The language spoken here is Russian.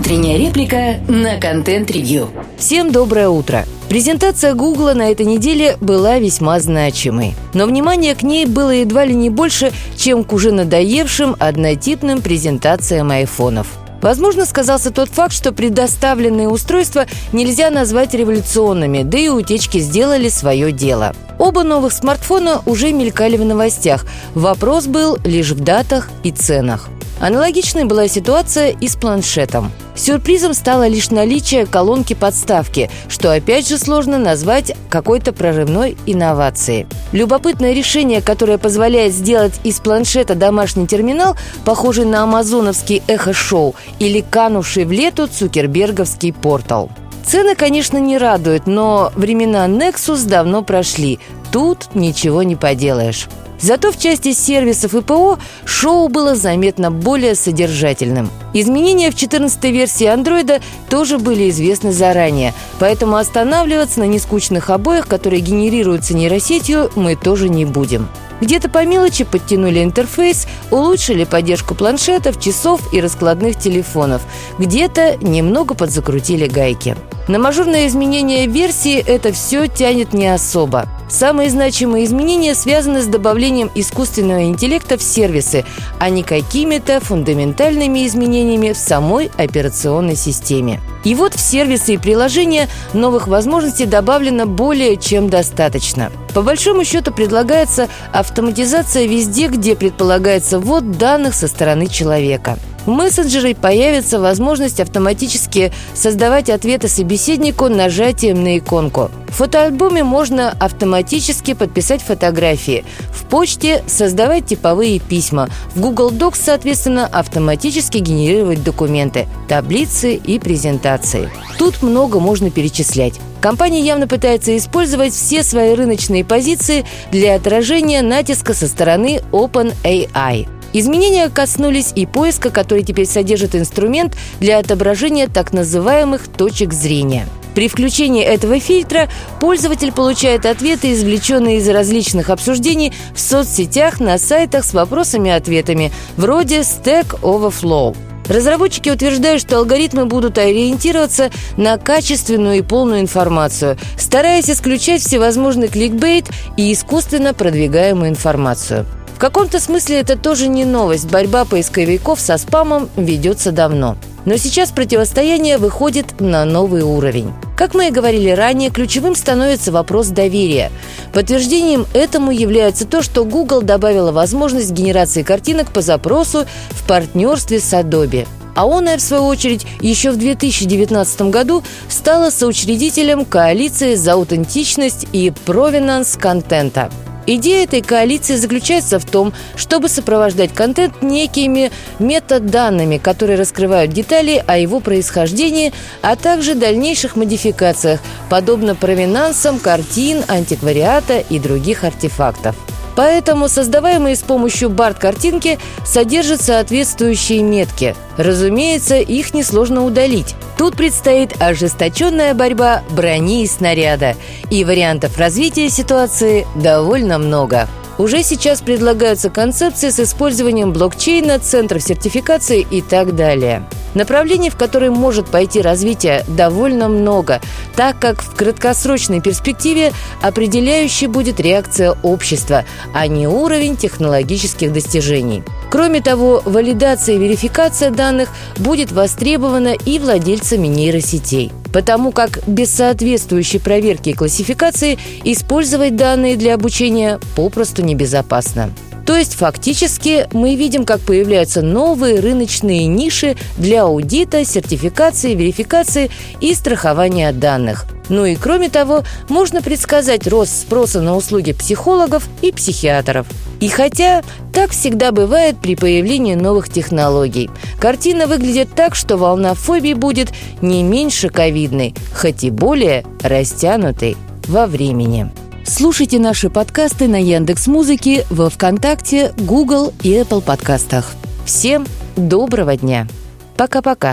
Утренняя реплика на контент-ревью. Всем доброе утро. Презентация Гугла на этой неделе была весьма значимой. Но внимание к ней было едва ли не больше, чем к уже надоевшим однотипным презентациям айфонов. Возможно, сказался тот факт, что предоставленные устройства нельзя назвать революционными, да и утечки сделали свое дело. Оба новых смартфона уже мелькали в новостях. Вопрос был лишь в датах и ценах. Аналогичной была ситуация и с планшетом. Сюрпризом стало лишь наличие колонки подставки, что опять же сложно назвать какой-то прорывной инновацией. Любопытное решение, которое позволяет сделать из планшета домашний терминал, похожий на амазоновский эхо-шоу или канувший в лету цукерберговский портал. Цены, конечно, не радуют, но времена Nexus давно прошли. Тут ничего не поделаешь. Зато в части сервисов и ПО шоу было заметно более содержательным. Изменения в 14-й версии андроида тоже были известны заранее, поэтому останавливаться на нескучных обоях, которые генерируются нейросетью, мы тоже не будем. Где-то по мелочи подтянули интерфейс, улучшили поддержку планшетов, часов и раскладных телефонов. Где-то немного подзакрутили гайки. На мажорное изменение версии это все тянет не особо. Самые значимые изменения связаны с добавлением искусственного интеллекта в сервисы, а не какими-то фундаментальными изменениями в самой операционной системе. И вот в сервисы и приложения новых возможностей добавлено более чем достаточно. По большому счету предлагается автоматизация везде, где предполагается ввод данных со стороны человека – в мессенджере появится возможность автоматически создавать ответы собеседнику нажатием на иконку. В фотоальбоме можно автоматически подписать фотографии. В почте создавать типовые письма. В Google Docs, соответственно, автоматически генерировать документы, таблицы и презентации. Тут много можно перечислять. Компания явно пытается использовать все свои рыночные позиции для отражения натиска со стороны OpenAI. Изменения коснулись и поиска, который теперь содержит инструмент для отображения так называемых точек зрения. При включении этого фильтра пользователь получает ответы, извлеченные из различных обсуждений в соцсетях, на сайтах с вопросами и ответами, вроде Stack Overflow. Разработчики утверждают, что алгоритмы будут ориентироваться на качественную и полную информацию, стараясь исключать всевозможный кликбейт и искусственно продвигаемую информацию – каком-то смысле это тоже не новость. Борьба поисковиков со спамом ведется давно. Но сейчас противостояние выходит на новый уровень. Как мы и говорили ранее, ключевым становится вопрос доверия. Подтверждением этому является то, что Google добавила возможность генерации картинок по запросу в партнерстве с Adobe. А Honor, в свою очередь, еще в 2019 году стала соучредителем коалиции за аутентичность и провинанс контента – Идея этой коалиции заключается в том, чтобы сопровождать контент некими метаданными, которые раскрывают детали о его происхождении, а также дальнейших модификациях, подобно провинансам картин, антиквариата и других артефактов. Поэтому создаваемые с помощью бард-картинки содержат соответствующие метки. Разумеется, их несложно удалить. Тут предстоит ожесточенная борьба брони и снаряда. И вариантов развития ситуации довольно много. Уже сейчас предлагаются концепции с использованием блокчейна, центров сертификации и так далее. Направлений, в которые может пойти развитие, довольно много, так как в краткосрочной перспективе определяющей будет реакция общества, а не уровень технологических достижений. Кроме того, валидация и верификация данных будет востребована и владельцами нейросетей потому как без соответствующей проверки и классификации использовать данные для обучения попросту небезопасно. То есть фактически мы видим, как появляются новые рыночные ниши для аудита, сертификации, верификации и страхования данных. Ну и кроме того, можно предсказать рост спроса на услуги психологов и психиатров. И хотя так всегда бывает при появлении новых технологий, картина выглядит так, что волна фобий будет не меньше ковидной, хоть и более растянутой во времени. Слушайте наши подкасты на Яндекс Музыке, во ВКонтакте, Google и Apple подкастах. Всем доброго дня. Пока-пока.